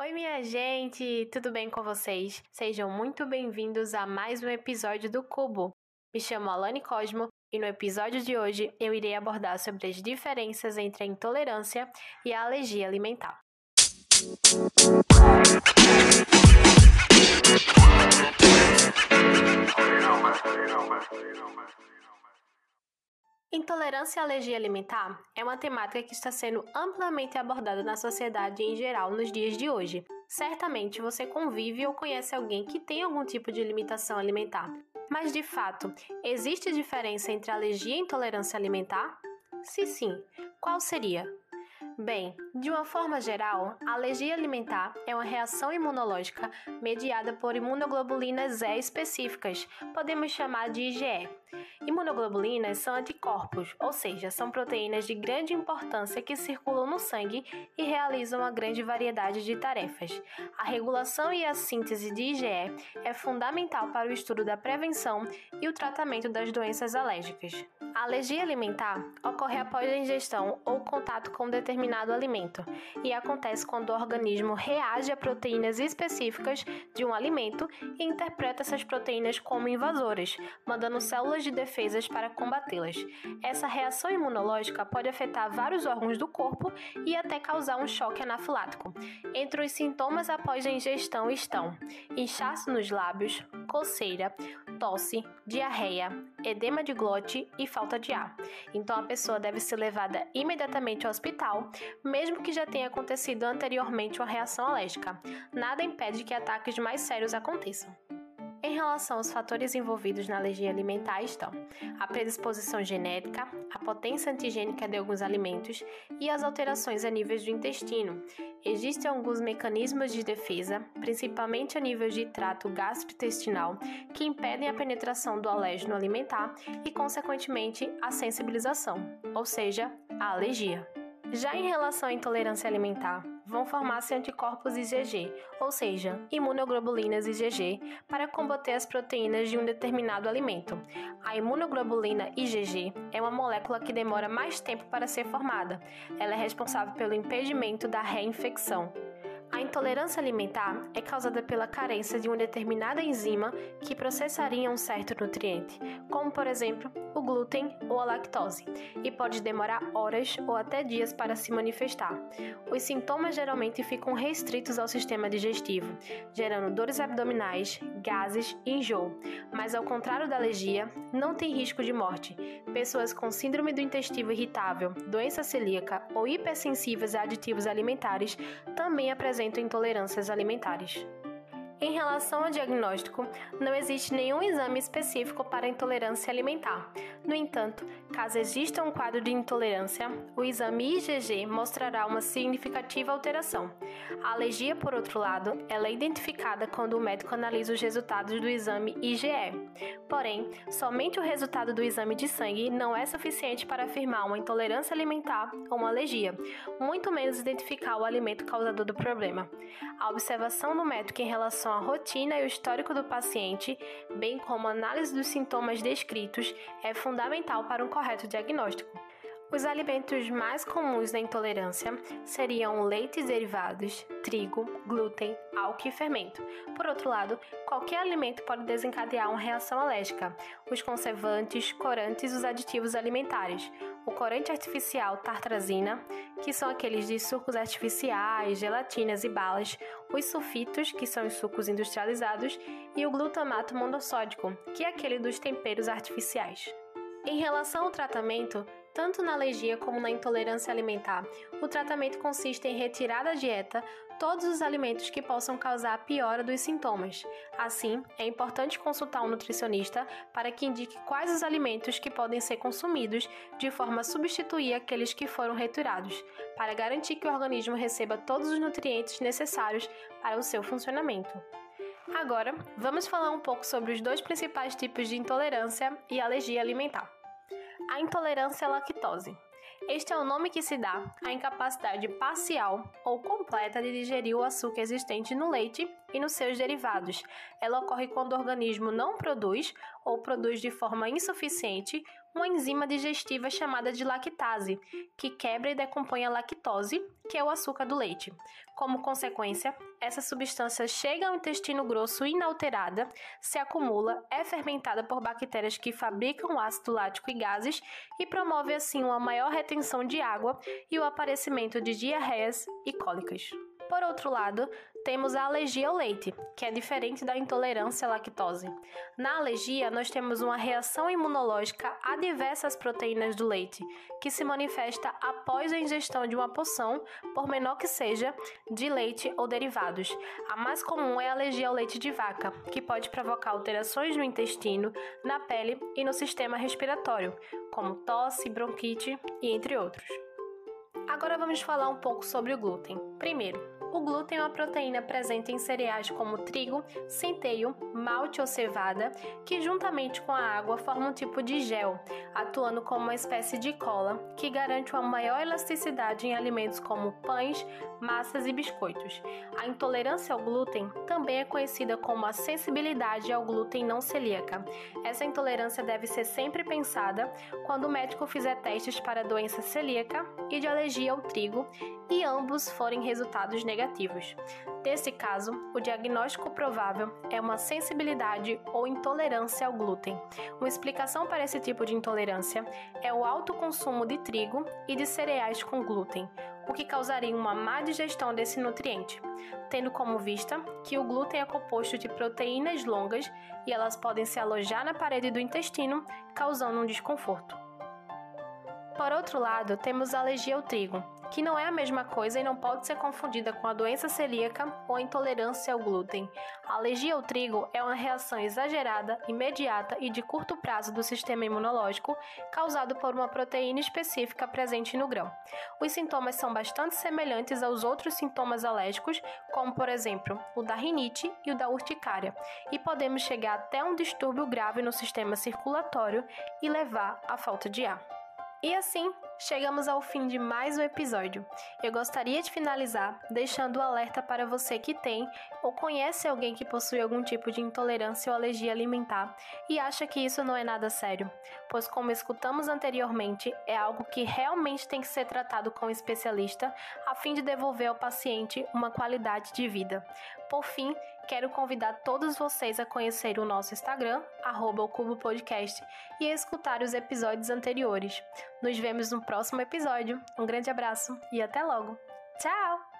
Oi, minha gente, tudo bem com vocês? Sejam muito bem-vindos a mais um episódio do Cubo. Me chamo Alane Cosmo e no episódio de hoje eu irei abordar sobre as diferenças entre a intolerância e a alergia alimentar. Intolerância e alergia alimentar é uma temática que está sendo amplamente abordada na sociedade em geral nos dias de hoje. Certamente você convive ou conhece alguém que tem algum tipo de limitação alimentar. Mas de fato, existe diferença entre alergia e intolerância alimentar? Se sim, qual seria? Bem, de uma forma geral, a alergia alimentar é uma reação imunológica mediada por imunoglobulinas E específicas, podemos chamar de IgE. Imunoglobulinas são anticorpos, ou seja, são proteínas de grande importância que circulam no sangue e realizam uma grande variedade de tarefas. A regulação e a síntese de IgE é fundamental para o estudo da prevenção e o tratamento das doenças alérgicas. A alergia alimentar ocorre após a ingestão ou contato com determinado alimento e acontece quando o organismo reage a proteínas específicas de um alimento e interpreta essas proteínas como invasoras, mandando células de defesas para combatê-las. Essa reação imunológica pode afetar vários órgãos do corpo e até causar um choque anafilático. Entre os sintomas após a ingestão estão inchaço nos lábios, coceira, tosse, diarreia, edema de glote e falta de ar. Então a pessoa deve ser levada imediatamente ao hospital, mesmo que já tenha acontecido anteriormente uma reação alérgica. Nada impede que ataques mais sérios aconteçam. Em relação aos fatores envolvidos na alergia alimentar estão a predisposição genética, a potência antigênica de alguns alimentos e as alterações a níveis do intestino. Existem alguns mecanismos de defesa, principalmente a nível de trato gastrointestinal, que impedem a penetração do alérgeno alimentar e, consequentemente, a sensibilização, ou seja, a alergia. Já em relação à intolerância alimentar, vão formar-se anticorpos IgG, ou seja, imunoglobulinas IgG, para combater as proteínas de um determinado alimento. A imunoglobulina IgG é uma molécula que demora mais tempo para ser formada. Ela é responsável pelo impedimento da reinfecção. A intolerância alimentar é causada pela carência de uma determinada enzima que processaria um certo nutriente, como por exemplo o glúten ou a lactose, e pode demorar horas ou até dias para se manifestar. Os sintomas geralmente ficam restritos ao sistema digestivo, gerando dores abdominais, gases e enjoo, mas ao contrário da alergia, não tem risco de morte. Pessoas com síndrome do intestino irritável, doença celíaca ou hipersensíveis a aditivos alimentares também apresentam apresentam intolerâncias alimentares. Em relação ao diagnóstico, não existe nenhum exame específico para intolerância alimentar. No entanto, caso exista um quadro de intolerância, o exame IgG mostrará uma significativa alteração. A alergia, por outro lado, ela é identificada quando o médico analisa os resultados do exame IgE. Porém, somente o resultado do exame de sangue não é suficiente para afirmar uma intolerância alimentar ou uma alergia, muito menos identificar o alimento causador do problema. A observação do médico em relação a rotina e o histórico do paciente, bem como a análise dos sintomas descritos, é fundamental para um correto diagnóstico. Os alimentos mais comuns da intolerância seriam leites derivados, trigo, glúten, álcool e fermento. Por outro lado, qualquer alimento pode desencadear uma reação alérgica. Os conservantes, corantes e os aditivos alimentares. O corante artificial tartrazina, que são aqueles de sucos artificiais, gelatinas e balas, os sulfitos, que são os sucos industrializados, e o glutamato monossódico, que é aquele dos temperos artificiais. Em relação ao tratamento, tanto na alergia como na intolerância alimentar, o tratamento consiste em retirar da dieta todos os alimentos que possam causar a piora dos sintomas. Assim, é importante consultar um nutricionista para que indique quais os alimentos que podem ser consumidos de forma a substituir aqueles que foram retirados, para garantir que o organismo receba todos os nutrientes necessários para o seu funcionamento. Agora, vamos falar um pouco sobre os dois principais tipos de intolerância e alergia alimentar a intolerância à lactose. Este é o nome que se dá à incapacidade parcial ou completa de digerir o açúcar existente no leite e nos seus derivados. Ela ocorre quando o organismo não produz ou produz de forma insuficiente uma enzima digestiva chamada de lactase, que quebra e decompõe a lactose, que é o açúcar do leite. Como consequência, essa substância chega ao intestino grosso inalterada, se acumula, é fermentada por bactérias que fabricam ácido lático e gases e promove assim uma maior retenção de água e o aparecimento de diarreias e cólicas. Por outro lado, temos a alergia ao leite, que é diferente da intolerância à lactose. Na alergia, nós temos uma reação imunológica a diversas proteínas do leite, que se manifesta após a ingestão de uma poção, por menor que seja, de leite ou derivados. A mais comum é a alergia ao leite de vaca, que pode provocar alterações no intestino, na pele e no sistema respiratório, como tosse, bronquite e entre outros. Agora vamos falar um pouco sobre o glúten. Primeiro, o glúten é uma proteína presente em cereais como trigo, centeio, malte ou cevada, que juntamente com a água forma um tipo de gel, atuando como uma espécie de cola, que garante uma maior elasticidade em alimentos como pães, massas e biscoitos. A intolerância ao glúten também é conhecida como a sensibilidade ao glúten não celíaca. Essa intolerância deve ser sempre pensada quando o médico fizer testes para doença celíaca e de alergia ao trigo e ambos forem resultados negativos. Nesse caso, o diagnóstico provável é uma sensibilidade ou intolerância ao glúten. Uma explicação para esse tipo de intolerância é o alto consumo de trigo e de cereais com glúten, o que causaria uma má digestão desse nutriente, tendo como vista que o glúten é composto de proteínas longas e elas podem se alojar na parede do intestino, causando um desconforto. Por outro lado, temos alergia ao trigo, que não é a mesma coisa e não pode ser confundida com a doença celíaca ou intolerância ao glúten. A alergia ao trigo é uma reação exagerada, imediata e de curto prazo do sistema imunológico causado por uma proteína específica presente no grão. Os sintomas são bastante semelhantes aos outros sintomas alérgicos, como por exemplo o da rinite e o da urticária, e podemos chegar até um distúrbio grave no sistema circulatório e levar à falta de ar. E assim, chegamos ao fim de mais um episódio. Eu gostaria de finalizar deixando o um alerta para você que tem ou conhece alguém que possui algum tipo de intolerância ou alergia alimentar e acha que isso não é nada sério, pois, como escutamos anteriormente, é algo que realmente tem que ser tratado com um especialista a fim de devolver ao paciente uma qualidade de vida. Por fim, quero convidar todos vocês a conhecer o nosso Instagram, arroba Podcast, e a escutar os episódios anteriores. Nos vemos no próximo episódio. Um grande abraço e até logo. Tchau!